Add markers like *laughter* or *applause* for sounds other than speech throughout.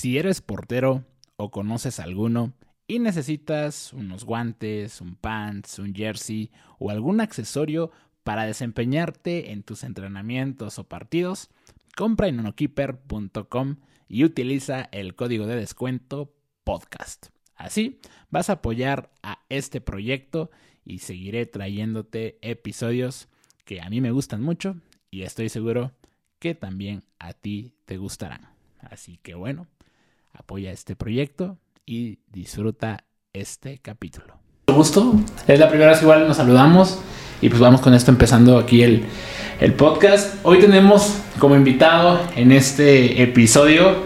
Si eres portero o conoces alguno y necesitas unos guantes, un pants, un jersey o algún accesorio para desempeñarte en tus entrenamientos o partidos, compra en unokeeper.com y utiliza el código de descuento podcast. Así vas a apoyar a este proyecto y seguiré trayéndote episodios que a mí me gustan mucho y estoy seguro que también a ti te gustarán. Así que bueno, apoya este proyecto y disfruta este capítulo. Mucho gusto. Es la primera vez que igual nos saludamos y pues vamos con esto empezando aquí el, el podcast. Hoy tenemos como invitado en este episodio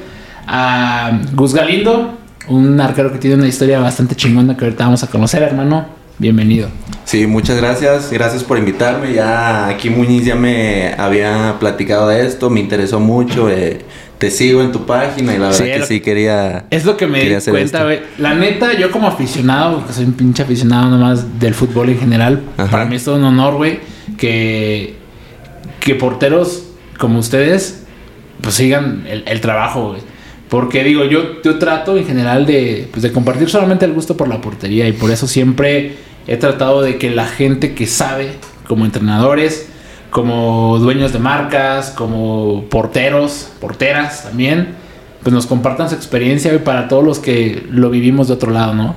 a Gus Galindo, un arquero que tiene una historia bastante chingona que ahorita vamos a conocer, hermano. Bienvenido. Sí, muchas gracias. Gracias por invitarme. Ya aquí Muñiz ya me había platicado de esto, me interesó mucho. Eh, te sigo en tu página y la verdad que sí quería. Es lo que me di cuenta, güey. La neta, yo como aficionado, que soy un pinche aficionado nomás del fútbol en general, para mí es todo un honor, güey, que, que porteros como ustedes, pues sigan el, trabajo, güey. Porque digo, yo, yo trato en general de, pues, de compartir solamente el gusto por la portería y por eso siempre he tratado de que la gente que sabe, como entrenadores, como dueños de marcas, como porteros, porteras también, pues nos compartan su experiencia para todos los que lo vivimos de otro lado, ¿no?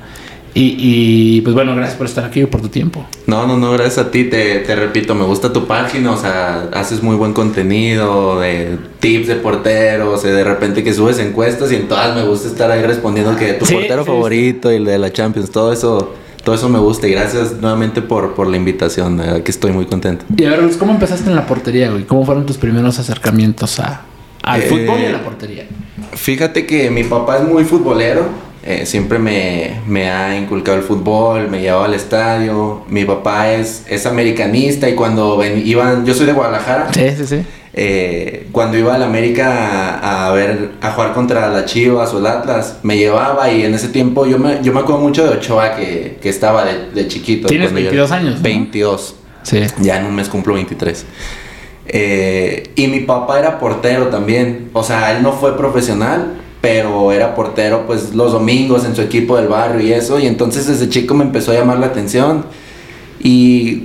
Y, pues bueno, gracias por estar aquí y por tu tiempo. No, no, no, gracias a ti, te, te, repito, me gusta tu página, o sea, haces muy buen contenido de tips de porteros, de repente que subes encuestas y en todas me gusta estar ahí respondiendo que tu portero favorito y el de la Champions, todo eso todo eso me gusta y gracias nuevamente por, por la invitación, que estoy muy contento. Y a ver, ¿cómo empezaste en la portería, güey? ¿Cómo fueron tus primeros acercamientos a, al eh, fútbol y a la portería? Fíjate que mi papá es muy futbolero, eh, siempre me, me, ha inculcado el fútbol, me llevaba al estadio, mi papá es, es americanista y cuando ven, iban, yo soy de Guadalajara. Sí, sí, sí. Eh, cuando iba al América a, ver a jugar contra la Chivas o el Atlas, me llevaba y en ese tiempo yo me, yo me acuerdo mucho de Ochoa que, que estaba de, de, chiquito. ¿Tienes 22 años? 22. Sí. Ya en un mes cumplo 23. Eh, y mi papá era portero también. O sea, él no fue profesional, pero era portero pues los domingos en su equipo del barrio y eso. Y entonces desde chico me empezó a llamar la atención. Y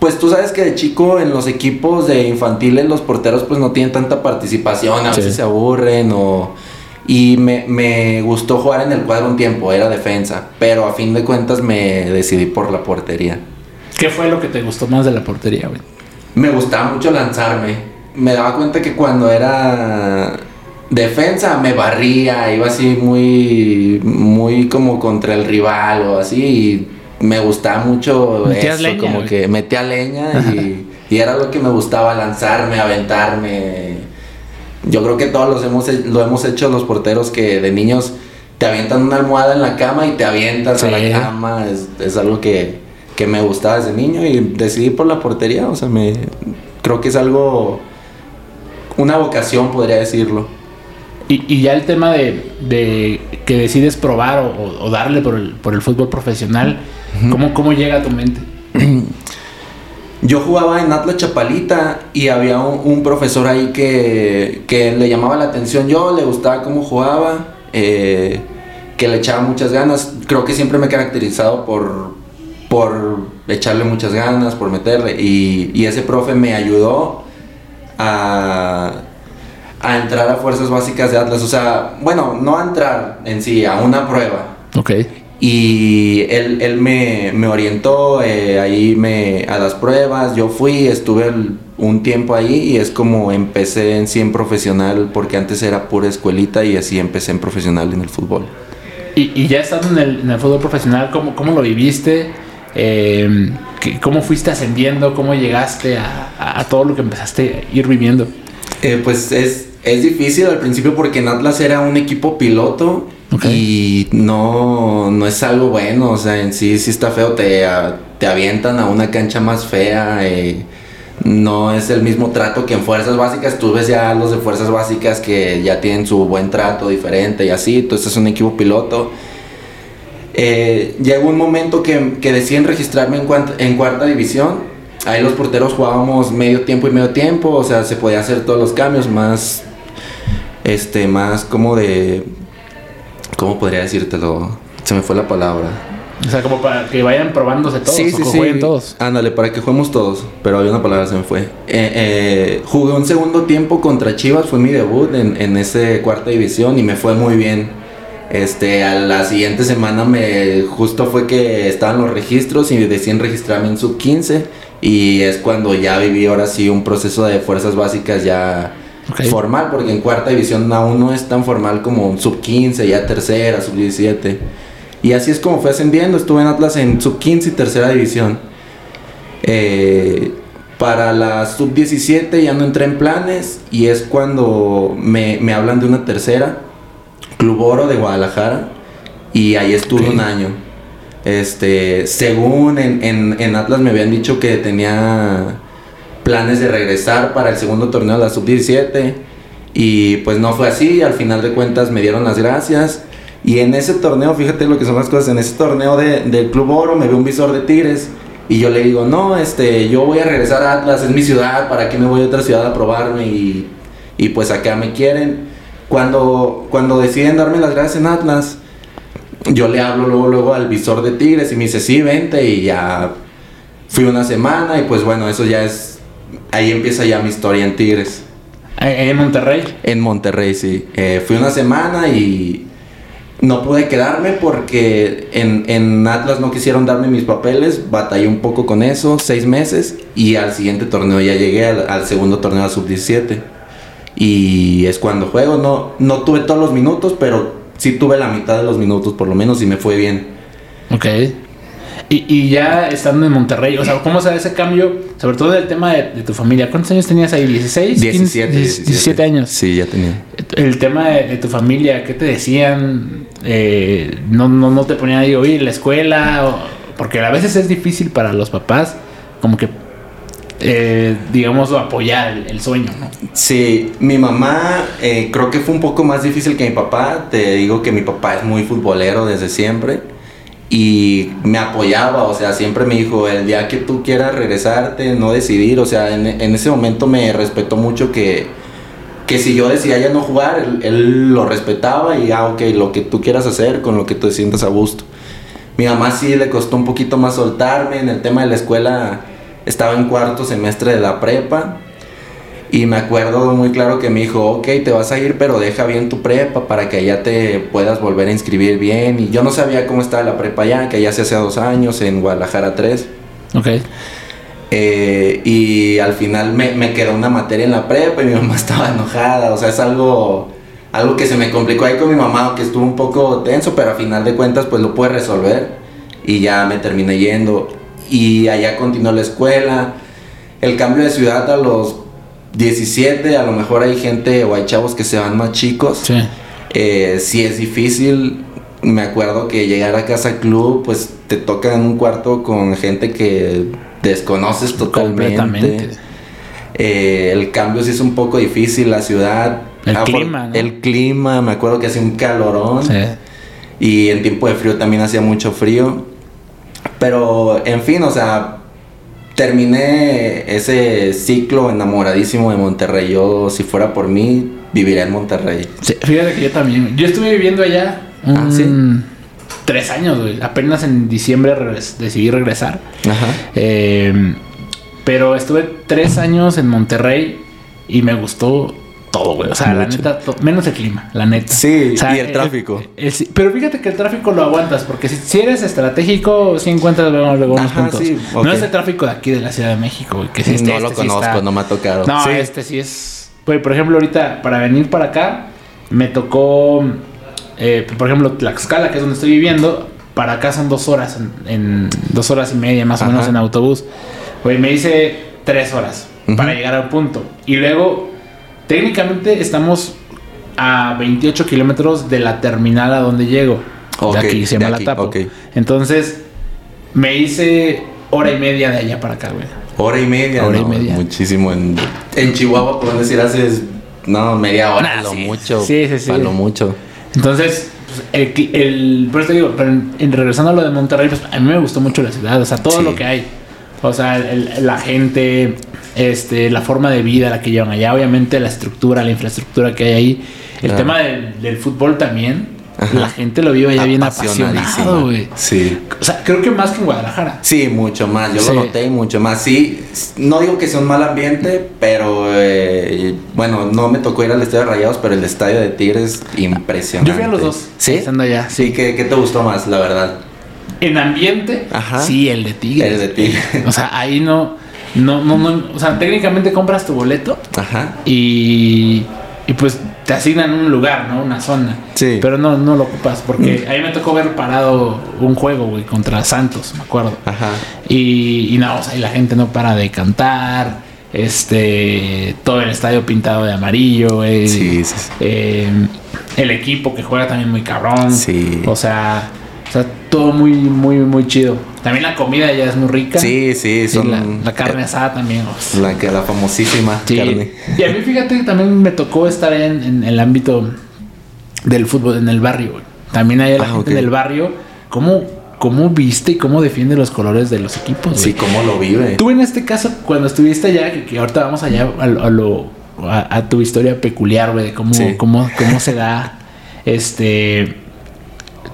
pues tú sabes que de chico en los equipos de infantiles los porteros pues no tienen tanta participación, a veces se aburren o... Y me, gustó jugar en el cuadro un tiempo, era defensa, pero a fin de cuentas me decidí por la portería. ¿Qué fue lo que te gustó más de la portería, güey? Me gustaba mucho lanzarme. Me daba cuenta que cuando era defensa me barría, iba así muy, muy como contra el rival o así. Y me gustaba mucho eso, como que metía leña y, era lo que me gustaba, lanzarme, aventarme. Yo creo que todos los hemos, lo hemos hecho los porteros que de niños te avientan una almohada en la cama y te avientas a la cama. Es, algo que, que, me gustaba desde niño y decidí por la portería. O sea, me creo que es algo, una vocación, podría decirlo. Y, ya el tema de, que decides probar o, o, darle por el, por el fútbol profesional, ¿Cómo, llega a tu mente? *clears throat* Yo jugaba en Atlas Chapalita y había un, profesor ahí que, le llamaba la atención yo, le gustaba cómo jugaba, eh, que le echaba muchas ganas. Creo que siempre me he caracterizado por, por echarle muchas ganas, por meterle. Y, ese profe me ayudó a, a entrar a fuerzas básicas de Atlas. O sea, bueno, no a entrar en sí, a una prueba. Ok. Y él, él me, me, orientó eh, ahí me, a las pruebas, yo fui, estuve un tiempo ahí y es como empecé en sí en profesional, porque antes era pura escuelita y así empecé en profesional en el fútbol. Y, y ya estando en el, en el, fútbol profesional, ¿cómo, cómo lo viviste? Eh, ¿Cómo fuiste ascendiendo? ¿Cómo llegaste a, a, todo lo que empezaste a ir viviendo? Eh, pues es, es difícil al principio porque en Atlas era un equipo piloto y no, no es algo bueno, o sea, en sí sí está feo, te, te avientan a una cancha más fea, eh, no es el mismo trato que en fuerzas básicas, tú ves ya los de fuerzas básicas que ya tienen su buen trato diferente y así, tú estás un equipo piloto. Eh, llegó un momento que, que deciden registrarme en, en cuarta división, ahí los porteros jugábamos medio tiempo y medio tiempo, o sea, se podía hacer todos los cambios, más, este, más como de ¿Cómo podría decírtelo? Se me fue la palabra. O sea, como para que vayan probándose todos. Sí, sí, que sí. jueguen todos. Ándale, para que juguemos todos. Pero había una palabra, se me fue. Eh, eh, jugué un segundo tiempo contra Chivas, fue mi debut en, en ese cuarta división y me fue muy bien. Este, a la siguiente semana me justo fue que estaban los registros y decían registrarme en sub 15 y es cuando ya viví ahora sí un proceso de fuerzas básicas ya Formal, porque en cuarta división aún no es tan formal como sub 15, ya tercera, sub 17. Y así es como fue ascendiendo, estuve en Atlas en sub 15 y tercera división. Eh, para la sub 17 ya no entré en planes y es cuando me, me hablan de una tercera, Club Oro de Guadalajara, y ahí estuve un año. Este, según en, en- en Atlas me habían dicho que tenía planes de regresar para el segundo torneo de la sub 17 y pues no fue así, al final de cuentas me dieron las gracias. Y en ese torneo, fíjate lo que son las cosas, en ese torneo de, del Club Oro me ve un visor de Tigres y yo le digo, no, este, yo voy a regresar a Atlas, es mi ciudad, ¿para qué me voy a otra ciudad a probarme? Y, y pues acá me quieren. Cuando, cuando deciden darme las gracias en Atlas, yo le hablo luego, luego al visor de Tigres y me dice, sí, vente y ya fui una semana y pues bueno, eso ya es, ahí empieza ya mi historia en Tigres. En Monterrey. En Monterrey, sí. Eh, fui una semana y no pude quedarme porque en, en Atlas no quisieron darme mis papeles. Batallé un poco con eso, seis meses. Y al siguiente torneo ya llegué al, al segundo torneo de sub-17. Y es cuando juego. No, no tuve todos los minutos, pero sí tuve la mitad de los minutos por lo menos y me fue bien. Ok. Y, y ya estando en Monterrey, o sea, ¿cómo se ese cambio? Sobre todo del tema de, de tu familia. ¿Cuántos años tenías ahí? ¿16? 17, 15, 17 años. Sí, ya tenía. El tema de, de tu familia, ¿qué te decían? Eh, no, no, no te ponían ahí, oye, la escuela, o- porque a veces es difícil para los papás, como que, eh, digamos, apoyar el, el sueño, ¿no? Sí, mi mamá eh, creo que fue un poco más difícil que mi papá. Te digo que mi papá es muy futbolero desde siempre y me apoyaba, o sea, siempre me dijo, el día que tú quieras regresarte, no decidir, o sea, en, ese momento me respetó mucho que, que si yo decidía ya no jugar, él, lo respetaba y, ah, ok, lo que tú quieras hacer, con lo que te sientas a gusto. Mi mamá sí le costó un poquito más soltarme en el tema de la escuela. Estaba en cuarto semestre de la prepa y me acuerdo muy claro que me dijo, ok, te vas a ir, pero deja bien tu prepa para que allá te puedas volver a inscribir bien. Y yo no sabía cómo estaba la prepa allá, que allá se hace dos años, en Guadalajara 3. Ok. Eh, y al final me, me quedó una materia en la prepa y mi *laughs* mamá estaba enojada. O sea, es algo, algo que se me complicó ahí con mi mamá, que estuvo un poco tenso, pero al final de cuentas pues lo pude resolver. Y ya me terminé yendo. Y allá continuó la escuela. El cambio de ciudad a los 17, a lo mejor hay gente o hay chavos que se van más chicos. Sí. Eh, sí es difícil. Me acuerdo que llegar a casa club, pues te toca en un cuarto con gente que desconoces totalmente. Completamente. Eh, el cambio sí es un poco difícil, la ciudad. El Ah, clima, ¿no? El clima, me acuerdo que hacía un calorón. Sí. Y en tiempo de frío también hacía mucho frío. Pero, en fin, o sea, terminé ese ciclo enamoradísimo de Monterrey. Yo, si fuera por mí, viviría en Monterrey. Sí, Fíjate que yo también. Yo estuve viviendo allá Ah, ¿sí? tres años, güey. Apenas en diciembre regres- decidí regresar. Ajá. Eh, pero estuve tres años en Monterrey y me gustó todo, güey. O sea, la Mucho. neta, menos el clima, la neta. Sí, O sea, y el tráfico. el- pero fíjate que el tráfico lo aguantas, porque si, si eres estratégico, sí encuentras luego, luego unos Ajá, puntos. sí, No es el tráfico de aquí de la Ciudad de México, güey. Que sí, este- no lo este sí conozco, está- no me ha tocado. No, Sí. este sí es. Güey, por ejemplo, ahorita para venir para acá, me tocó. eh, por ejemplo, Tlaxcala, que es donde estoy viviendo. Para acá son dos horas, en, en dos horas y media más o menos en autobús. Güey, me hice tres horas para llegar al punto. Y luego, técnicamente estamos a 28 kilómetros de la terminal a donde llego. Ok, de aquí se llama La Tapo. ok. Entonces, me hice hora y media de allá para acá, güey. Hora y media. Hora y no, media. Muchísimo. En, en Chihuahua, por decir, haces. No, media hora. Nah, lo sí. mucho. Sí, sí, sí. Lo mucho. Entonces, pues, el, por eso te digo, pero en, en regresando a lo de Monterrey, pues a mí me gustó mucho la ciudad, o sea, todo Sí. lo que hay. O sea, el- la gente, este, la forma de vida la que llevan allá, obviamente la estructura, la infraestructura que hay ahí. El Claro. tema del, del fútbol también. Ajá. la gente lo vive ya bien apasionado, Apasionadísimo. güey. Sí. O sea, creo que más que en Guadalajara. Sí, mucho más. Yo Sí. lo noté y mucho más. Sí, no digo que sea un mal ambiente, pero eh, bueno, no me tocó ir al estadio de Rayados, pero el estadio de Tigres impresionante. Yo fui a los dos. ¿Sí? Estando allá, Sí, sí. ¿qué, qué te gustó más, la verdad? En ambiente, Ajá. sí, el de Tigres. El de Tigres. O sea, ahí no, no, no, no, o sea, técnicamente compras tu boleto Ajá. y, y pues te asignan un lugar, ¿no? Una zona. Sí. Pero no, no lo ocupas porque ahí me tocó ver parado un juego, güey, contra Santos, me acuerdo. Ajá. Y, y no, o sea, y la gente no para de cantar. Este, todo el estadio pintado de amarillo, güey. Sí, sí, sí. Eh, el equipo que juega también muy cabrón. Sí. O sea, o sea, todo muy, muy, muy chido. También la comida ya es muy rica. Sí, sí, son la, la carne asada también. la que la famosísima sí. carne. Y a mí fíjate que también me tocó estar en, en el ámbito del fútbol, en el barrio. güey. También hay la Ah, gente ok. del barrio. ¿Cómo, ¿Cómo viste y cómo defiende los colores de los equipos? güey? Sí, cómo lo vive. Tú en este caso, cuando estuviste allá, que, que ahorita vamos allá a, lo- a lo- a- a tu historia peculiar, güey, de cómo, Sí. cómo, cómo se da, este,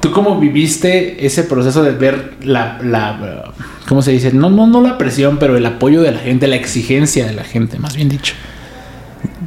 tú cómo viviste ese proceso de ver la, la, ¿cómo se dice? No, no, no la presión, pero el apoyo de la gente, la exigencia de la gente, más bien dicho.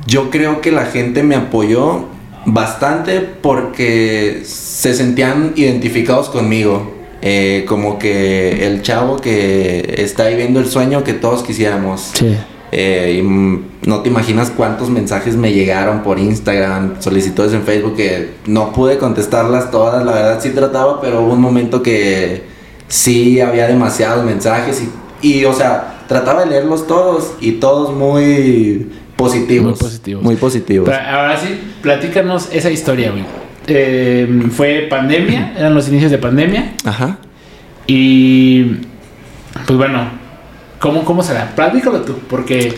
Yo creo que la gente me apoyó bastante porque se sentían identificados conmigo. Eh, como que el chavo que está viviendo el sueño que todos quisiéramos. Sí. Eh, y, no te imaginas cuántos mensajes me llegaron por Instagram, solicitudes en Facebook que no pude contestarlas todas. La verdad sí trataba, pero hubo un momento que sí había demasiados mensajes y, y, o sea, trataba de leerlos todos y todos muy positivos. Muy positivos. Muy positivos. Pero ahora sí, platícanos esa historia, güey. Eh, fue pandemia, eran los inicios de pandemia. Ajá. Y pues bueno, ¿cómo, cómo se da? Platícalo tú, porque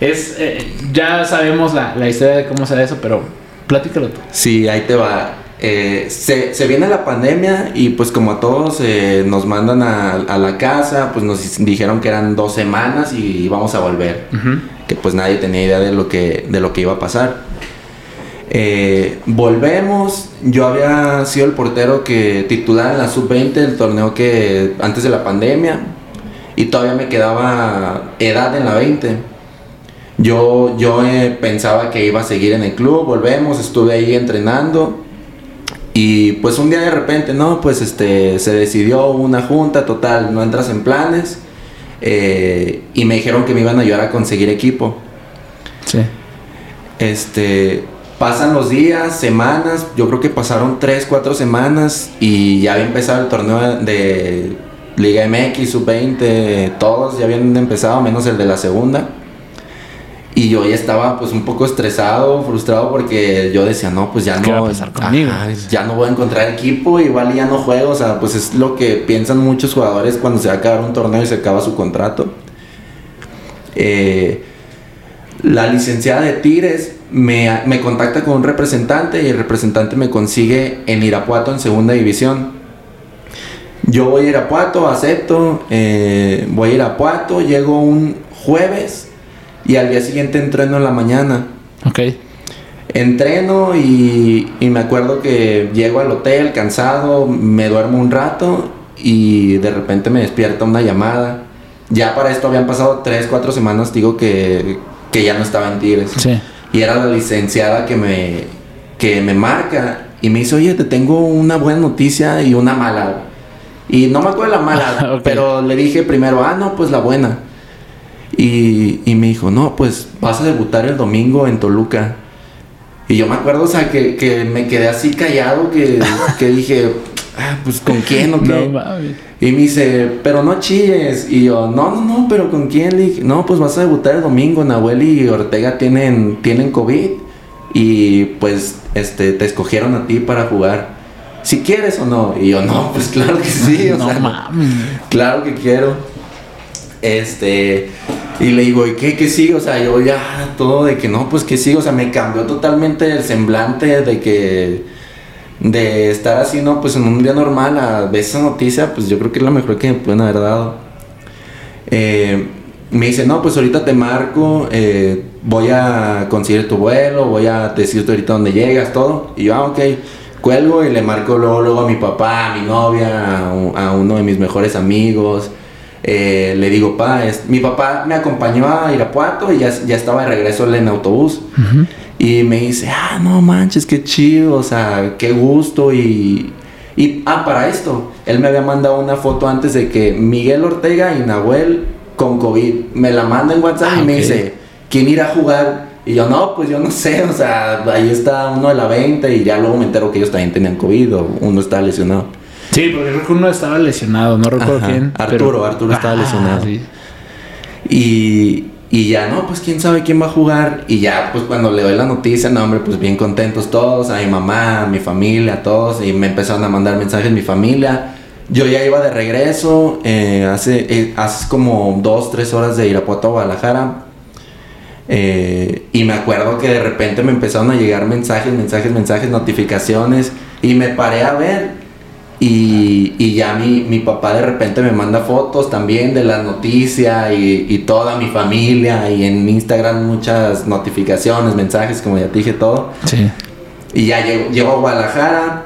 es eh, ya sabemos la, la historia de cómo se da eso, pero platícalo tú. Sí, ahí te va. Eh, se, se viene la pandemia y pues como a todos eh, nos mandan a, a la casa, pues nos dijeron que eran dos semanas y íbamos a volver. Que pues nadie tenía idea de lo que, de lo que iba a pasar. Eh, volvemos, yo había sido el portero que titular en la sub-20 el torneo que antes de la pandemia y todavía me quedaba edad en la 20. Yo, yo eh, pensaba que iba a seguir en el club, volvemos, estuve ahí entrenando y pues un día de repente, no, pues este, se decidió una junta total, no entras en planes eh, y me dijeron que me iban a ayudar a conseguir equipo. Sí. Este, pasan los días, semanas, yo creo que pasaron 3, 4 semanas y ya había empezado el torneo de Liga MX, Sub-20, todos ya habían empezado, menos el de la segunda. Y yo ya estaba pues un poco estresado, frustrado porque yo decía, no, pues ya ¿Qué no, va a pasar conmigo? ajá, ya no voy a encontrar equipo, igual ya no juego, o sea, pues es lo que piensan muchos jugadores cuando se va a acabar un torneo y se acaba su contrato. Eh, la licenciada de Tigres me, me contacta con un representante y el representante me consigue en Irapuato en segunda división. Yo voy a Irapuato, acepto, eh, voy a Irapuato, llego un jueves y al día siguiente entreno en la mañana. Ok. Entreno y, y me acuerdo que llego al hotel cansado, me duermo un rato y de repente me despierta una llamada. Ya para esto habían pasado 3, 4 semanas, digo que, que ya no estaba en Tigres. Sí. Y era la licenciada que me, que me marca y me dice, oye, te tengo una buena noticia y una mala. Y no me acuerdo la mala, *laughs* Ok. pero le dije primero, ah, no, pues la buena. Y, y me dijo, no, pues vas a debutar el domingo en Toluca. Y yo me acuerdo, o sea, que, que me quedé así callado, que, *laughs* que dije, ah, pues con quién o qué. No. Y me dice, pero no chilles. Y yo, no, no, no, pero ¿con quién? Le dije, no, pues vas a debutar el domingo. Nahuel y Ortega tienen, tienen COVID. Y pues este, te escogieron a ti para jugar. Si quieres o no. Y yo, no, pues claro que sí. O no sea, mames. claro que quiero. Este, y le digo, ¿y qué, qué sigue? O sea, yo ya todo de que no, pues que sigue. O sea, me cambió totalmente el semblante de que, de estar así, no, pues en un día normal a ver esa noticia, pues yo creo que es la mejor que me pueden haber dado. Eh, me dice, no, pues ahorita te marco, eh, voy a conseguir tu vuelo, voy a decirte ahorita dónde llegas, todo. Y yo, ah, ok. Cuelgo y le marco luego, luego a mi papá, a mi novia, a, un- a uno de mis mejores amigos. Eh, le digo, pa, es- mi papá me acompañó a Irapuato y ya, ya estaba de regreso en autobús. Y me dice, ah, no manches, qué chido, o sea, qué gusto. Y, y, ah, para esto, él me había mandado una foto antes de que Miguel Ortega y Nahuel con COVID. Me la manda en WhatsApp Ah, y me ok. dice, ¿quién irá a jugar? Y yo, no, pues yo no sé, o sea, ahí está uno de la 20 y ya luego me entero que ellos también tenían COVID o uno estaba lesionado. Sí, porque creo que uno estaba lesionado, no recuerdo Ajá. quién. Arturo, Arturo estaba lesionado. sí. Y, y ya, no, pues quién sabe quién va a jugar. Y ya, pues cuando le doy la noticia, no, hombre, pues bien contentos todos, a mi mamá, a mi familia, a todos. Y me empezaron a mandar mensajes mi familia. Yo ya iba de regreso, eh, hace, eh, hace como dos, tres horas de Irapuato a Guadalajara. Eh, y me acuerdo que de repente me empezaron a llegar mensajes, mensajes, mensajes, notificaciones. Y me paré a ver. Y, y ya mi, mi papá de repente me manda fotos también de la noticia y, y toda mi familia. Y en Instagram muchas notificaciones, mensajes, como ya te dije todo. Sí. Y ya llego, llego a Guadalajara.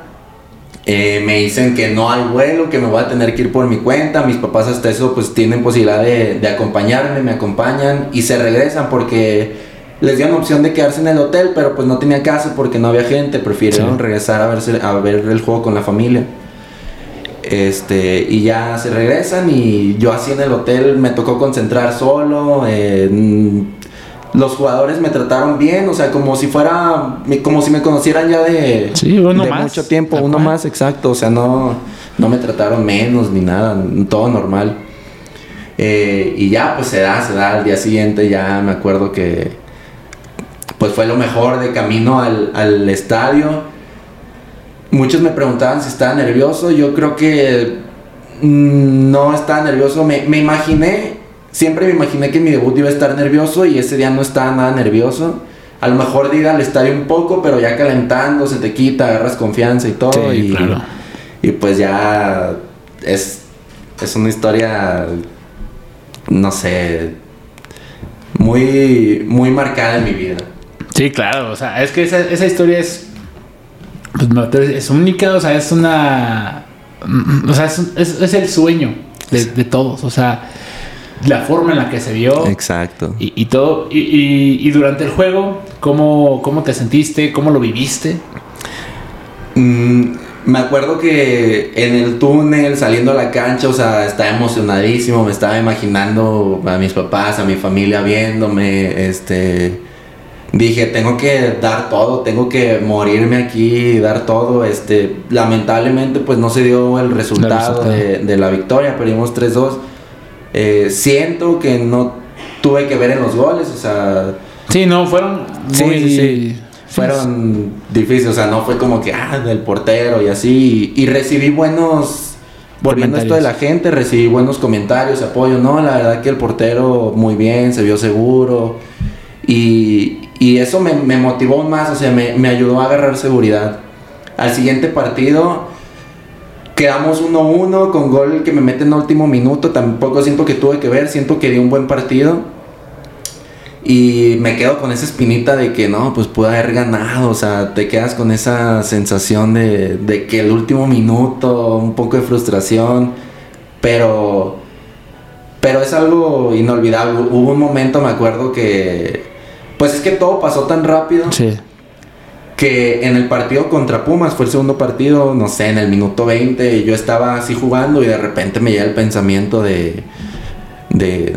Eh, me dicen que no hay vuelo, que me voy a tener que ir por mi cuenta. Mis papás hasta eso pues tienen posibilidad de, de acompañarme, me acompañan y se regresan porque les dieron opción de quedarse en el hotel, pero pues no tenía caso porque no había gente. Prefirieron Sí. regresar a, verse, a ver el juego con la familia. Este, y ya se regresan y yo así en el hotel me tocó concentrar solo. eh, los jugadores me trataron bien, o sea, como si fuera, como si me conocieran ya de, Sí, uno de más, mucho tiempo, uno cual. más, exacto, o sea, no, no me trataron menos ni nada, todo normal. Eh, y ya, pues se da, se da, al día siguiente ya me acuerdo que, pues fue lo mejor de camino al, al estadio. Muchos me preguntaban si estaba nervioso. Yo creo que mm, no estaba nervioso. Me, me imaginé, siempre me imaginé que mi debut iba a estar nervioso y ese día no estaba nada nervioso. A lo mejor de ir al estadio un poco, pero ya calentando, se te quita, agarras confianza y todo. Sí, y, claro. y pues ya es, es una historia, no sé, muy, muy marcada en mi vida. Sí, claro. O sea, es que esa, esa historia es. Pues, no, es única, o sea, es una. O sea, es, es- es el sueño de, de todos. O sea, la forma en la que se vio. Exacto. Y, y todo. Y, y- y durante el juego, ¿cómo, ¿cómo te sentiste? ¿Cómo lo viviste? Mm, me acuerdo que en el túnel, saliendo a la cancha, o sea, estaba emocionadísimo, me estaba imaginando a mis papás, a mi familia viéndome, este... Dije, tengo que dar todo, tengo que morirme aquí, dar todo, este... Lamentablemente, pues no se dio el resultado, resultado. De, de la victoria, perdimos 3-2. Eh, siento que no tuve que ver en los goles, o sea... Sí, no, fueron Sí, muy. sí, sí. Fueron difíciles, o sea, no fue como que, ah, del portero y así. Y, y recibí buenos, volviendo a esto de la gente, recibí buenos comentarios, apoyo. No, la verdad que el portero muy bien, se vio seguro. Y, y eso me, me motivó más, o sea, me, me ayudó a agarrar seguridad. Al siguiente partido quedamos 1-1 con gol que me mete en último minuto. Tampoco siento que tuve que ver, siento que di un buen partido. Y me quedo con esa espinita de que no, pues pude haber ganado. O sea, te quedas con esa sensación de, de que el último minuto, un poco de frustración. Pero, pero es algo inolvidable. Hubo un momento, me acuerdo que, pues es que todo pasó tan rápido Sí. Que en el partido contra Pumas, fue el segundo partido, no sé, en el minuto 20, yo estaba así jugando y de repente me llega el pensamiento de, de,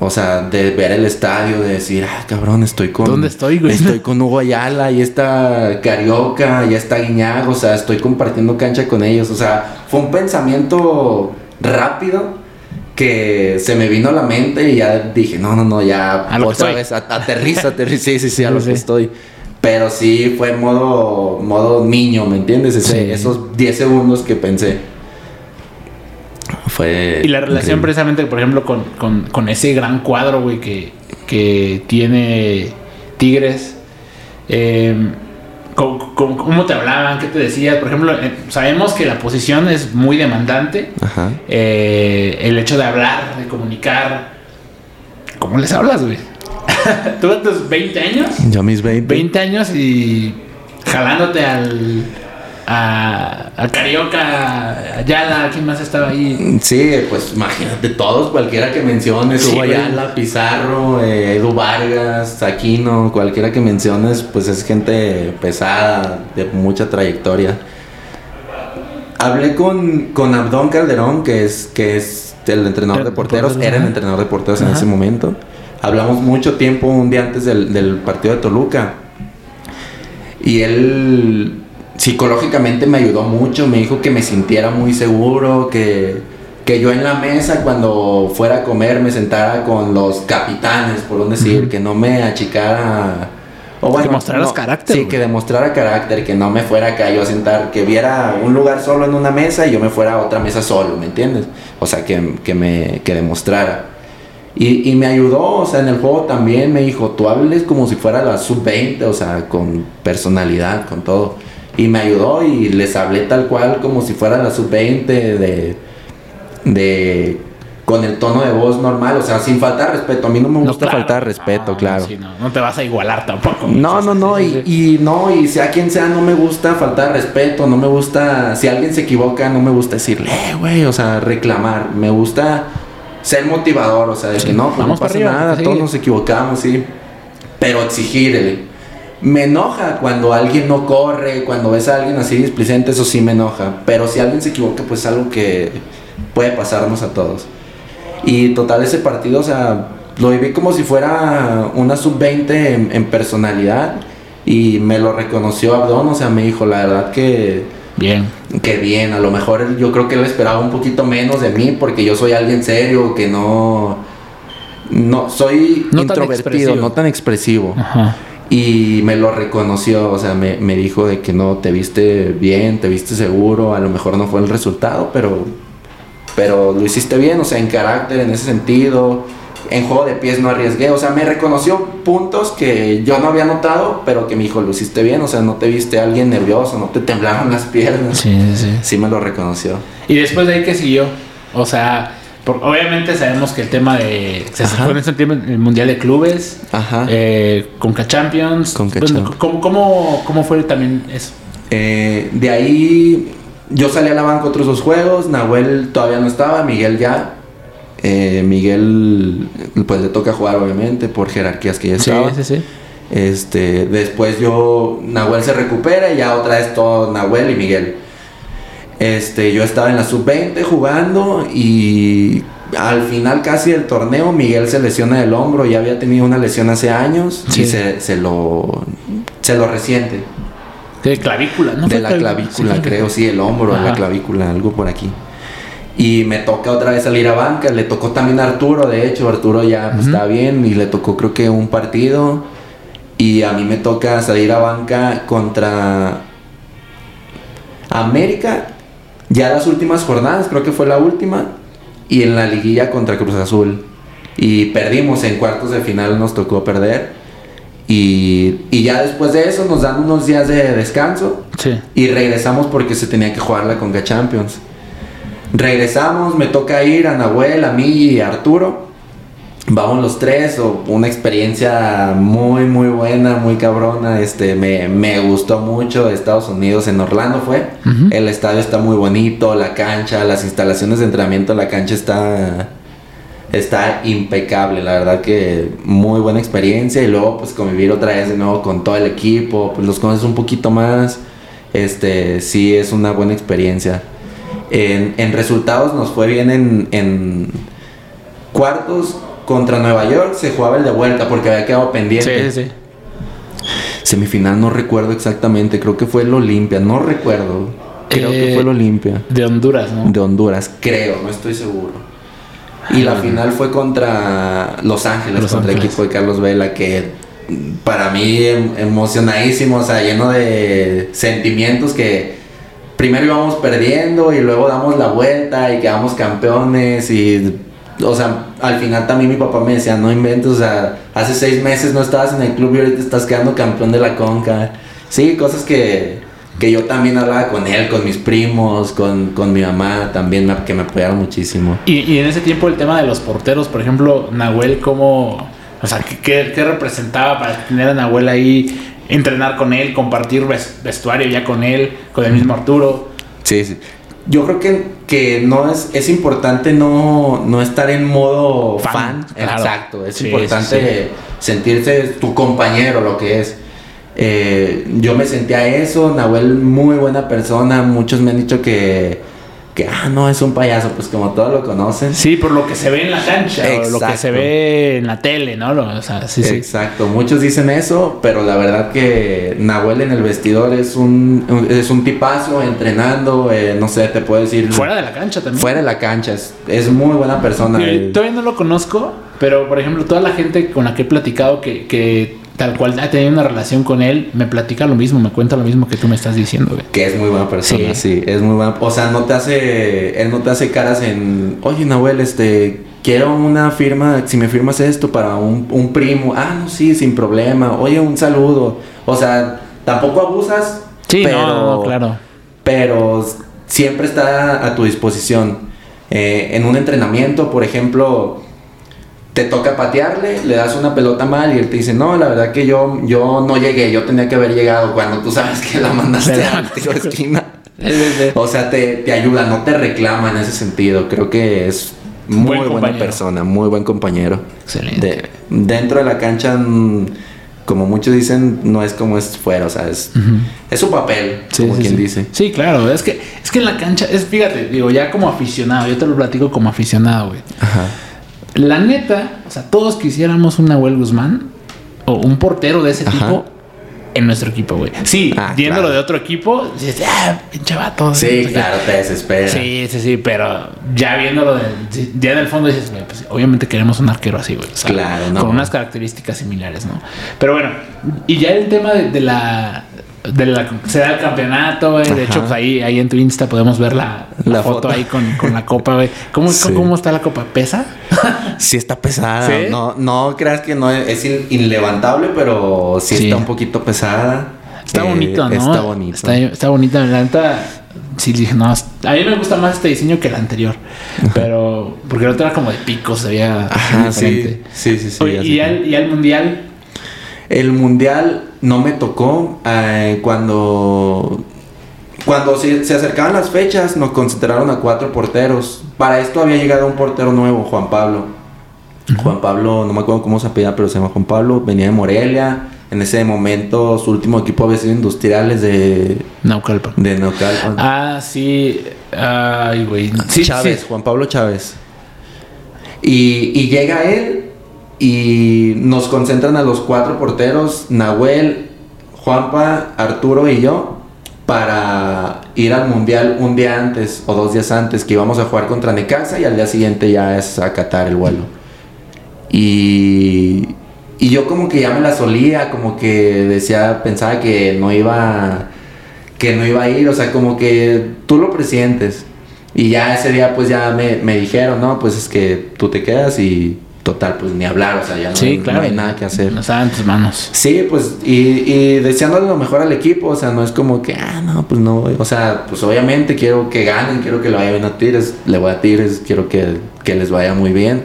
o sea, de ver el estadio, de decir, ah, cabrón, estoy con... ¿Dónde estoy, güey? Estoy *laughs* con Hugo Ayala, y está Carioca, ya está Guiñago, o sea, estoy compartiendo cancha con ellos, o sea, fue un pensamiento rápido que se me vino a la mente y ya dije, no, no, no, ya A otra vez, a- aterriza, aterriza, sí, sí, sí, a Sí, lo sí. que estoy. Pero sí fue modo, modo niño, ¿me entiendes? Ese- Sí. Esos 10 segundos que pensé. Fue. Y la relación increíble. precisamente, por ejemplo, con, con- con ese gran cuadro, güey, que, que tiene Tigres. eh, ¿cómo, cómo- cómo te hablaban? ¿Qué te decías? Por ejemplo, eh, sabemos que la posición es muy demandante. Ajá. Eh, el hecho de hablar, de comunicar. ¿Cómo les hablas, güey? *laughs* Tú a tus 20 años, Yo mis 20. 20 años y jalándote al, a, a Carioca, a Ayala, ¿quién más estaba ahí? Sí, pues imagínate todos, cualquiera que menciones, Sí, Hugo. Ayala, Pizarro, eh, Edu Vargas, Aquino, cualquiera que menciones, pues es gente pesada, de mucha trayectoria. Hablé con, con Abdón Calderón, que es, que es el entrenador de porteros, portero, era el entrenador de porteros en ese momento. Hablamos mucho tiempo, un día antes del, del partido de Toluca. Y él psicológicamente me ayudó mucho, me dijo que me sintiera muy seguro, que, que yo en la mesa cuando fuera a comer me sentara con los capitanes, por un decir, que no me achicara... O Que mostraras carácter, Sí, güey. que demostrara carácter, que no me fuera acá yo a sentar, que viera un lugar solo en una mesa y yo me fuera a otra mesa solo, ¿me entiendes? O sea, que, que me que demostrara. Y, y me ayudó, o sea, en el juego también me dijo, tú hables como si fuera la sub-20, o sea, con personalidad, con todo. Y me ayudó y les hablé tal cual como si fuera la sub-20 de, de... con el tono de voz normal, o sea, sin faltar respeto. A mí no me gusta claro. faltar respeto, No, claro. sí, no, no te vas a igualar tampoco. No, no, no, y, y no, y sea quien sea, no me gusta faltar respeto, no me gusta, si alguien se equivoca, no me gusta decirle, eh, güey, o sea, reclamar, me gusta ser motivador, o sea, de Sí, que no, pues vamos no pasa arriba, nada, sí. todos nos equivocamos, sí, pero exigirle. Me enoja cuando alguien no corre, cuando ves a alguien así displicente, eso sí me enoja, pero si alguien se equivoca, pues es algo que puede pasarnos a todos. Y total ese partido, o sea, lo viví como si fuera una sub-20 en, en personalidad y me lo reconoció Abdón, o sea, me dijo, la verdad que, Bien. que bien, a lo mejor yo creo que él esperaba un poquito menos de mí porque yo soy alguien serio, que no... No, soy No introvertido, no tan expresivo. Ajá. Y me lo reconoció, o sea, me, me dijo de que no, te viste bien, te viste seguro, a lo mejor no fue el resultado, pero, pero lo hiciste bien, o sea, en carácter, en ese sentido, en juego de pies no arriesgué, o sea, me reconoció puntos que yo no había notado, pero que me dijo, lo hiciste bien, o sea, no te viste alguien nervioso, no te temblaron las piernas. Sí, sí, sí. Sí me lo reconoció. Y después de ahí, ¿qué siguió? O sea, por- obviamente sabemos que el tema de. Se fue en ese tiempo el Mundial de Clubes, Ajá. eh, Conca Champions. Conca Bueno, Champions. ¿cómo, cómo, cómo fue también eso? Eh, de ahí yo salí a la banca otros dos juegos, Nahuel todavía no estaba, Miguel ya. Eh, Miguel pues le toca jugar obviamente por jerarquías que ya estaba. sí. Este, después yo Nahuel se recupera y ya otra vez todo Nahuel y Miguel. Este, yo estaba en la sub-20 jugando y al final casi del torneo Miguel se lesiona del hombro, ya había tenido una lesión hace años Sí. y se, se lo se lo resiente De clavícula, ¿no? de la clav- clavícula, sí, creo, sí, el hombro, Ajá. la clavícula, algo por aquí. Y me toca otra vez salir a banca, le tocó también a Arturo, de hecho, Arturo ya pues, está bien y le tocó creo que un partido. Y a mí me toca salir a banca contra América, ya las últimas jornadas, creo que fue la última, y en la liguilla contra Cruz Azul. Y perdimos en cuartos de final, nos tocó perder. Y, y ya después de eso nos dan unos días de descanso Sí. y regresamos porque se tenía que jugar la Conga Champions. Regresamos, me toca ir a Nahuel, a mí y a Arturo. Vamos los tres, o una experiencia muy, muy buena, muy cabrona. Este, me, me gustó mucho. Estados Unidos, en Orlando fue. El estadio está muy bonito, la cancha, las instalaciones de entrenamiento, la cancha está, está impecable. La verdad que muy buena experiencia. Y luego, pues convivir otra vez de nuevo con todo el equipo, pues los conoces un poquito más. Este, sí, es una buena experiencia. En, en resultados nos fue bien en, en cuartos contra Nueva York. Se jugaba el de vuelta porque había quedado pendiente. Sí, sí. Semifinal no recuerdo exactamente, creo que fue el Olimpia, no recuerdo. Creo que Eh, fue el Olimpia De Honduras, ¿no? de Honduras, creo, no estoy seguro. Y la Ah. final fue contra Los Ángeles, Los contra el Ángeles. equipo de Carlos Vela, que para mí em- emocionadísimo, o sea, lleno de sentimientos que primero íbamos perdiendo y luego damos la vuelta y quedamos campeones y, o sea, al final también mi papá me decía, no inventes, o sea, hace seis meses no estabas en el club y ahorita estás quedando campeón de la Conca. Sí, cosas que, que yo también hablaba con él, con mis primos, con, con mi mamá también, que me apoyaron muchísimo. Y, y en ese tiempo el tema de los porteros, por ejemplo, Nahuel, ¿cómo, o sea, qué- qué representaba para tener a Nahuel ahí entrenar con él, compartir vestuario ya con él, con el mismo Arturo. Sí, sí. Yo creo que, que no es, es importante no, no estar en modo fan. Exacto. Es importante sentirse tu compañero, lo que es. Eh, yo me sentía eso, Nahuel muy buena persona, muchos me han dicho que que, ah, no, es un payaso, pues como todos lo conocen. Sí, por lo que se ve en la cancha, o lo que se ve en la tele, ¿no? o sea, sí, Exacto, muchos dicen eso, pero la verdad que Nahuel en el vestidor es un, es un tipazo entrenando, eh, no sé, te puedo decir. Fuera de la cancha también. Fuera de la cancha, es, es muy buena persona. todavía no lo conozco, pero por ejemplo, toda la gente con la que he platicado que, que tal cual ha tenido una relación con él, me platica lo mismo, me cuenta lo mismo que tú me estás diciendo, güey. Que es muy buena persona, sí. es muy buena. O sea, no te hace, él no te hace caras en, oye, Nahuel, este, quiero una firma, si me firmas esto para un, un primo, ah, no, sí, sin problema, oye, un saludo. O sea, tampoco abusas. Sí, pero, no, claro. Pero siempre está a tu disposición. Eh, en un entrenamiento, por ejemplo, te toca patearle, le das una pelota mal y él te dice, no, la verdad que yo, yo no llegué, yo tenía que haber llegado cuando tú sabes que la mandaste a la *laughs* esquina. o sea, te, te, ayuda, no te reclama en ese sentido. Creo que es muy buena persona, muy buen compañero. Excelente. dentro de la cancha, mm, como muchos dicen, no es como es fuera, o sea, es, es su papel, como quien dice. Sí, claro, es que, es que en la cancha, es, fíjate, digo, ya como aficionado, yo te lo platico como aficionado, güey. Ajá la neta, o sea, todos quisiéramos un Nahuel Guzmán o un portero de ese tipo en nuestro equipo, güey. Sí, ah, viéndolo de otro equipo, dices, ah, pinche vato. Sí, claro, te desespera. Sí, sí, sí, pero ya viéndolo de, ya en el fondo dices, pues obviamente queremos un arquero así, güey. claro, no. Con unas características similares, ¿no? Pero bueno, y ya el tema de la de la, se da el campeonato, güey. De hecho, pues ahí, ahí en tu Insta podemos ver la, la, foto, ahí con, con, la copa, güey. ¿Cómo, ¿Cómo, está la copa? ¿Pesa? sí está pesada. No, no creas que no es, inlevantable, pero sí, está un poquito pesada. Está eh, bonito, ¿no? Está bonito. Está, está bonita. La neta, sí dije, no, a mí me gusta más este diseño que el anterior. Pero, porque el otro era como de picos, se veía Ajá, Sí, sí, sí. y, al, y al mundial. El mundial no me tocó eh, cuando cuando se, acercaban las fechas nos concentraron a cuatro porteros. Para esto había llegado un portero nuevo, Juan Pablo. Juan Pablo, no me acuerdo cómo se apellida, pero se llama Juan Pablo, venía de Morelia. En ese momento su último equipo había sido Industriales de Naucalpan. De Naucalpan. Ah, sí. Ay, güey. Chávez, Juan Pablo Chávez. Y, y llega él y nos concentran a los cuatro porteros, Nahuel, Juanpa, Arturo y yo, para ir al mundial un día antes o dos días antes, que íbamos a jugar contra Necaxa y al día siguiente ya es acatar el vuelo. Y, y yo como que ya me la solía, como que decía, pensaba que no iba, que no iba a ir, o sea, como que tú lo presientes. Y ya ese día pues ya me, me dijeron, no, pues es que tú te quedas y total, pues ni hablar, o sea, ya no, hay, nada que hacer. No estaba en tus manos. Sí, pues, y, y deseándole lo mejor al equipo, o sea, no es como que, ah, no, pues no, o sea, pues obviamente quiero que ganen, quiero que lo vaya bien a Tigres, le voy a Tigres, quiero que, les vaya muy bien.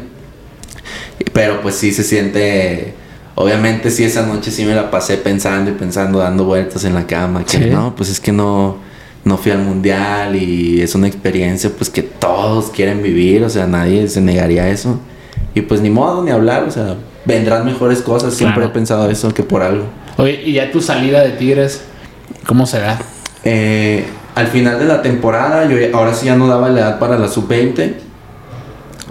Pero pues sí se siente, obviamente sí esa noche sí me la pasé pensando y pensando, dando vueltas en la cama, que no, pues es que no, no fui al mundial y es una experiencia pues que todos quieren vivir, o sea, nadie se negaría a eso. Y pues ni modo, ni hablar, o sea, vendrán mejores cosas. Siempre he pensado eso que por algo. Oye, ¿y ya tu salida de Tigres, cómo será? Eh, al final de la temporada, yo ahora sí ya no daba la edad para la sub-20.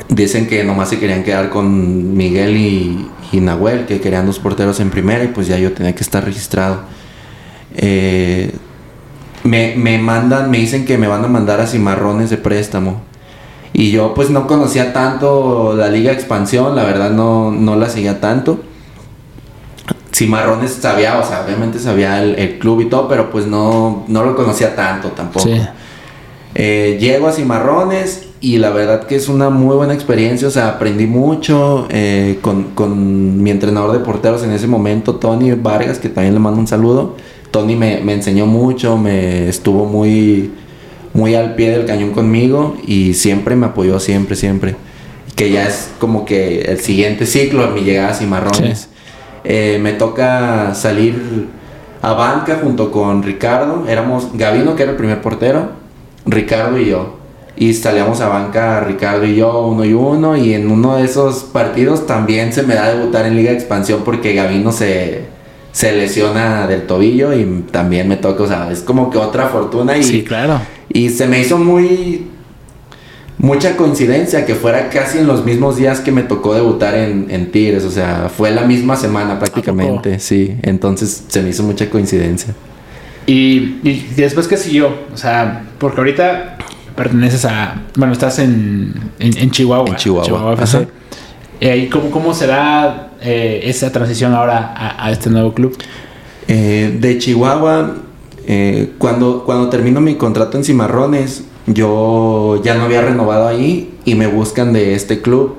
Dicen que nomás se querían quedar con Miguel y, Nahuel, que querían dos porteros en primera y pues ya yo tenía que estar registrado. Eh, me, me mandan, me dicen que me van a mandar a Cimarrones de préstamo. Y yo pues no conocía tanto la Liga Expansión, la verdad no, no la seguía tanto. Cimarrones sabía, o sea, obviamente sabía el, club y todo, pero pues no, no lo conocía tanto tampoco. Eh, llego a Cimarrones y la verdad que es una muy buena experiencia, o sea, aprendí mucho eh, con, con, mi entrenador de porteros en ese momento, Tony Vargas, que también le mando un saludo. Tony me, me enseñó mucho, me estuvo muy muy al pie del cañón conmigo y siempre me apoyó, siempre, siempre. Que ya es como que el siguiente ciclo, mi llegada a Cimarrones. Eh, me toca salir a banca junto con Ricardo. Éramos Gavino, que era el primer portero, Ricardo y yo. Y salíamos a banca Ricardo y yo, uno y uno. Y en uno de esos partidos también se me da debutar en Liga de Expansión porque Gavino se, se lesiona del tobillo y también me toca, o sea, es como que otra fortuna. Y, Sí, claro. Y se me hizo muy. Mucha coincidencia que fuera casi en los mismos días que me tocó debutar en, en Tigres. O sea, fue la misma semana prácticamente. Sí, entonces se me hizo mucha coincidencia. Y, y después, ¿qué siguió? O sea, porque ahorita perteneces a. Bueno, estás en, en, en Chihuahua. En Chihuahua, FC. ajá. Eh, ¿y cómo, cómo será eh, esa transición ahora a, a este nuevo club? Eh, de Chihuahua, eh, cuando, cuando termino mi contrato en Cimarrones, yo ya no había renovado ahí y me buscan de este club.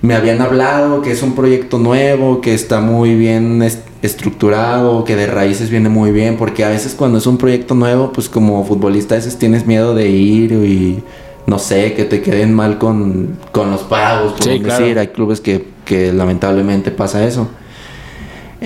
Me habían hablado que es un proyecto nuevo, que está muy bien es- estructurado, que de raíces viene muy bien, porque a veces cuando es un proyecto nuevo, pues como futbolista a veces tienes miedo de ir y no sé, que te queden mal con, con los pagos, por Sí, claro. decir, hay clubes que, que lamentablemente pasa eso.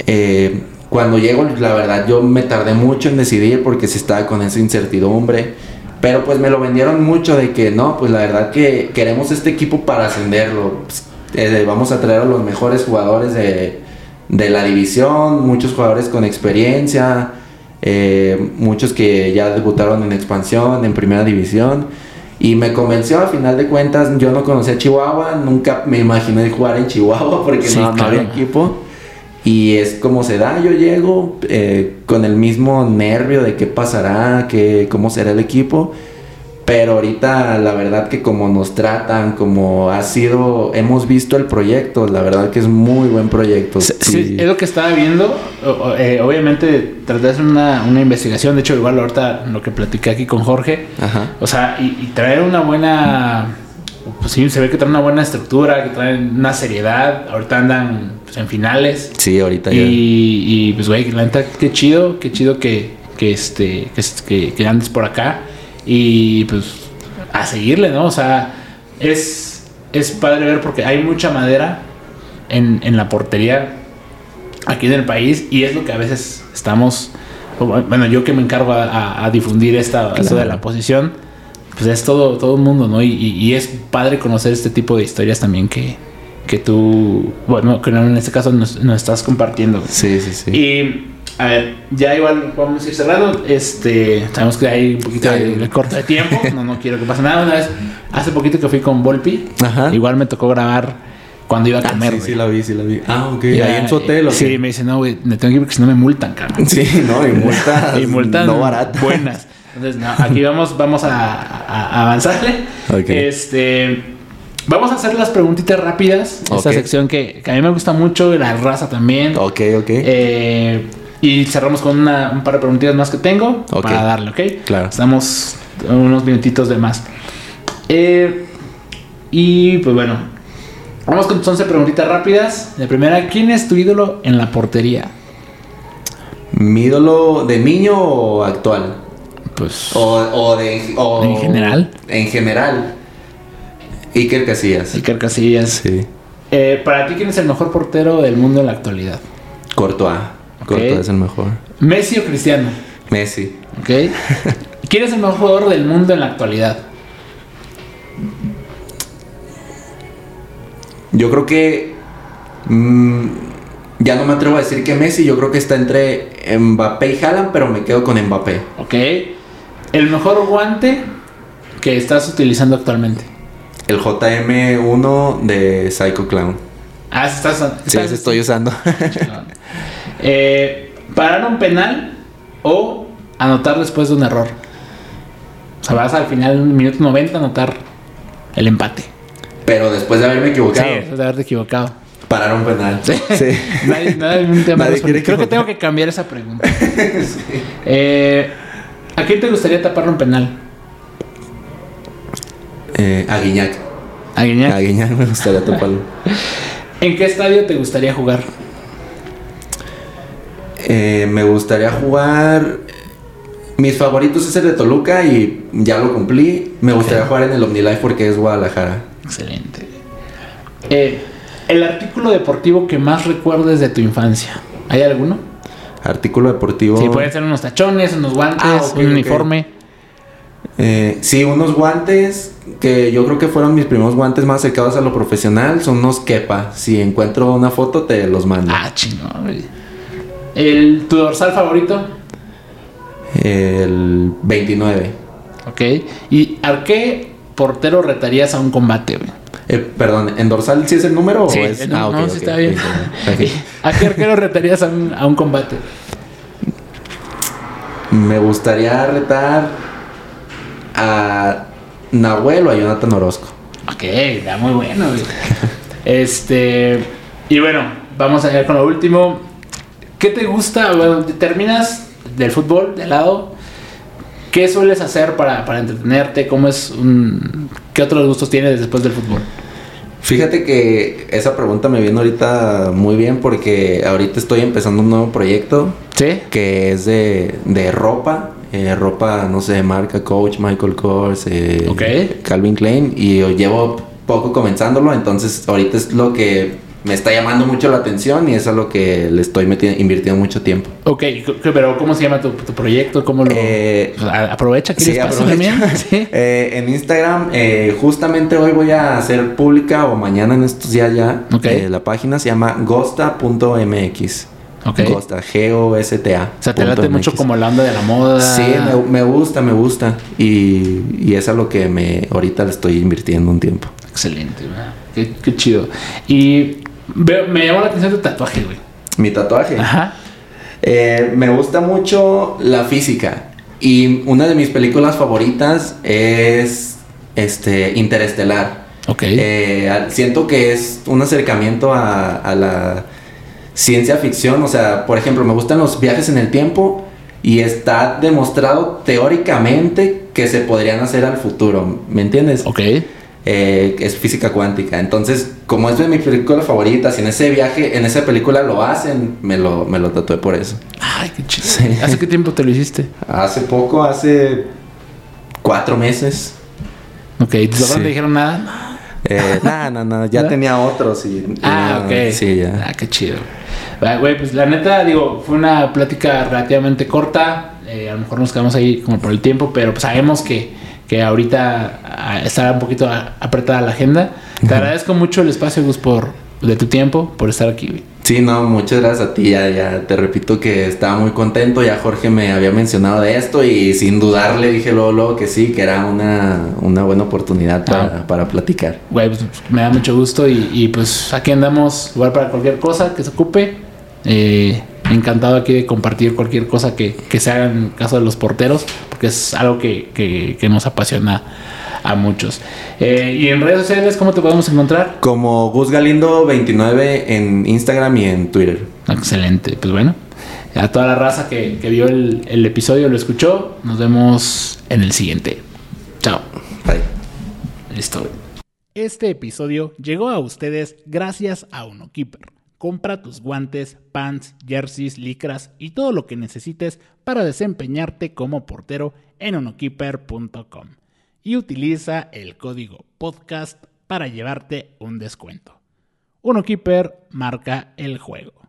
Eh, cuando llego, la verdad, yo me tardé mucho en decidir porque sí estaba con esa incertidumbre. Pero pues me lo vendieron mucho de que no, pues la verdad que queremos este equipo para ascenderlo. Pues, eh, vamos a traer a los mejores jugadores de, de la división, muchos jugadores con experiencia, eh, muchos que ya debutaron en expansión, en primera división. Y me convenció, a final de cuentas, yo no conocía Chihuahua, nunca me imaginé jugar en Chihuahua porque Sí, no, no claro. había equipo. Y es como se da, yo llego eh, con el mismo nervio de qué pasará, qué, cómo será el equipo. Pero ahorita la verdad que como nos tratan, como ha sido, hemos visto el proyecto, la verdad que es muy buen proyecto. Sí, es lo que estaba viendo. Eh, obviamente, traté de hacer una, una investigación. De hecho, igual ahorita lo que platiqué aquí con Jorge. Ajá. O sea, y, y traer una buena. Pues sí, se ve que traen una buena estructura, que traen una seriedad. Ahorita andan pues, en finales. Sí, ahorita Y, ya. y, pues, güey, la neta, qué chido, qué chido que, que, este, que, que, andes por acá. Y pues a seguirle, ¿no? O sea, es, es padre ver porque hay mucha madera en, en la portería aquí en el país y es lo que a veces estamos. Bueno, yo que me encargo a, a- a difundir esta, esto de la posición, pues es todo, todo el mundo, ¿no? Y, y- y es padre conocer este tipo de historias también que, que tú, bueno, que en este caso nos, nos estás compartiendo. Sí, sí, sí. Y a ver, ya igual vamos a ir cerrando. Este, sabemos que hay un poquito de, de corto de tiempo. No, no quiero que pase nada. Una vez, hace poquito que fui con Volpi, Ajá. igual me tocó grabar cuando iba a Ah, comer. sí, güey. sí la vi, sí la vi. Ah, ok. Y Ahí en su hotel, ¿o Sí, me dice, no, güey, me tengo que ir porque si no me multan, cabrón. Sí, no, y multas. *laughs* y multas no baratas. buenas. Entonces, no, aquí vamos, vamos a, avanzarle. Ok. Este, vamos a hacer las preguntitas rápidas. Esta sección que, que a mí me gusta mucho, la raza también. Ok, ok. Eh, y cerramos con una- un par de preguntitas más que tengo para darle, ¿ok? Claro. Estamos unos minutitos de más. Eh, y pues bueno, vamos con tus 11 preguntitas rápidas. La primera, ¿quién es tu ídolo en la portería? ¿Mi ídolo de niño o actual? Pues O, o de. o- En general. En general. Iker Casillas. Iker Casillas. Sí. Eh, para ti, ¿quién es el mejor portero del mundo en la actualidad? Courtois. Ok. Courtois es el mejor. ¿Messi o Cristiano? Messi. ¿Ok? *laughs* ¿Quién es el mejor jugador del mundo en la actualidad? Yo creo que. mm, ya no me atrevo a decir que Messi. Yo creo que está entre Mbappé y Haaland, pero me quedo con Mbappé. ¿Ok? El mejor guante que estás utilizando actualmente. El JM1 de Psycho Clown. Ah, estás. Sí, estás- ese estoy usando. *laughs* Eh, parar un penal o anotar después de un error. O sea, vas al final, en un minuto 90, a anotar el empate. pero después de haberme equivocado, Sí, después de haberte equivocado. parar un penal. Sí. *laughs* Sí. Nadie, nadie Nadie Creo que tengo que cambiar esa pregunta. *laughs* Eh, ¿A quién te gustaría taparle un penal? Eh, a Guiñac. ¿A Guiñac? A Guiñac me gustaría toparlo. *laughs* ¿En qué estadio te gustaría jugar? Eh, me gustaría jugar. Mis favoritos es el de Toluca y ya lo cumplí. Me gustaría jugar en el OmniLife porque es Guadalajara. Excelente. Eh, el artículo deportivo que más recuerdes de tu infancia. ¿Hay alguno? Artículo deportivo. Sí, pueden ser unos tachones, unos guantes, Ah, un uniforme. Eh, sí, unos guantes que yo creo que fueron mis primeros guantes más acercados a lo profesional. Son unos Kepa. Si encuentro una foto, te los mando. Ah, chingón. ¿El, ¿Tu dorsal favorito? El 29. Ok. ¿Y a qué portero retarías a un combate, güey? Eh, perdón, ¿en dorsal sí es el número o Sí, es...? no, ah, no, sí está bien. 29. *laughs* ¿A qué arquero retarías a un, a un combate? Me gustaría retar a Nahuel o a Jonathan Orozco. Ok, está muy bueno. *laughs* Este. Y bueno, vamos a ir con lo último. ¿Qué te gusta? Bueno, terminas del fútbol de lado. ¿Qué sueles hacer para, para entretenerte? ¿Cómo es un. ¿Qué otros gustos tienes después del fútbol? Fíjate que esa pregunta me viene ahorita muy bien porque ahorita estoy empezando un nuevo proyecto ¿Sí? que es de, de ropa. eh, ropa, no sé, marca Coach, Michael Kors, eh, Ok. Calvin Klein. Y yo llevo poco comenzándolo, entonces ahorita es lo que me está llamando mucho la atención y es a lo que le estoy invirtiendo mucho tiempo. Ok, pero ¿cómo se llama tu, tu proyecto? ¿Cómo lo.? Eh, aprovecha que Sí, también. *laughs* Sí. Eh, en Instagram, eh, justamente hoy voy a hacer pública o mañana en estos días ya. Ok. eh, la página se llama gosta.mx. Ok. Gosta, G-O-S-T-A. O sea, te late mucho como la onda de la moda. Sí, me, me gusta, me gusta. Y, y es a lo que me ahorita le estoy invirtiendo un tiempo. Excelente. Qué, qué chido. Y me llamó la atención tu tatuaje, güey. Mi tatuaje. Ajá. Eh, me gusta mucho la física. Y una de mis películas favoritas es este Interestelar. Ok. Eh, siento que es un acercamiento a, a la ciencia ficción. O sea, por ejemplo, me gustan los viajes en el tiempo y está demostrado teóricamente que se podrían hacer al futuro. ¿Me entiendes? ok. Eh, es física cuántica. Entonces, como es de mis películas favoritas y en ese viaje, en esa película lo hacen, me lo, me lo tatué por eso. Ay, qué chido. Sí. ¿Hace qué tiempo te lo hiciste? Hace poco, hace cuatro meses. Ok. ¿Tus papás Sí. te dijeron nada? Eh, no, no, no, ya ¿No? tenía otros y... y Ah, no, ok. Sí, ya. Ah, qué chido. Ah, Güey, pues la neta, digo, fue una plática relativamente corta. Eh, a lo mejor nos quedamos ahí como por el tiempo, pero pues sabemos que, que ahorita ah, está un poquito apretada la agenda. Te agradezco mucho el espacio, Gus, por de tu tiempo, por estar aquí, güey. Sí, no, muchas gracias a ti. Ya, ya te repito que estaba muy contento. Ya Jorge me había mencionado de esto y sin dudar le dije luego, luego que sí, que era una, una buena oportunidad para, Ah. para platicar. Güey, pues, me da mucho gusto y, y, pues aquí andamos igual para cualquier cosa que se ocupe. Eh, encantado aquí de compartir cualquier cosa que, que se haga en caso de los porteros, porque es algo que, que- que nos apasiona a muchos. Eh, y en redes sociales, ¿cómo te podemos encontrar? Como Gus Galindo 29 en Instagram y en Twitter. Excelente, pues bueno. A toda la raza que, que vio el, el episodio, lo escuchó, nos vemos en el siguiente. Chao. Bye. Listo. Este episodio llegó a ustedes gracias a UnoKeeper. Compra tus guantes, pants, jerseys, licras y todo lo que necesites para desempeñarte como portero en unokeeper.com. Y utiliza el código podcast para llevarte un descuento. UnoKeeper marca el juego.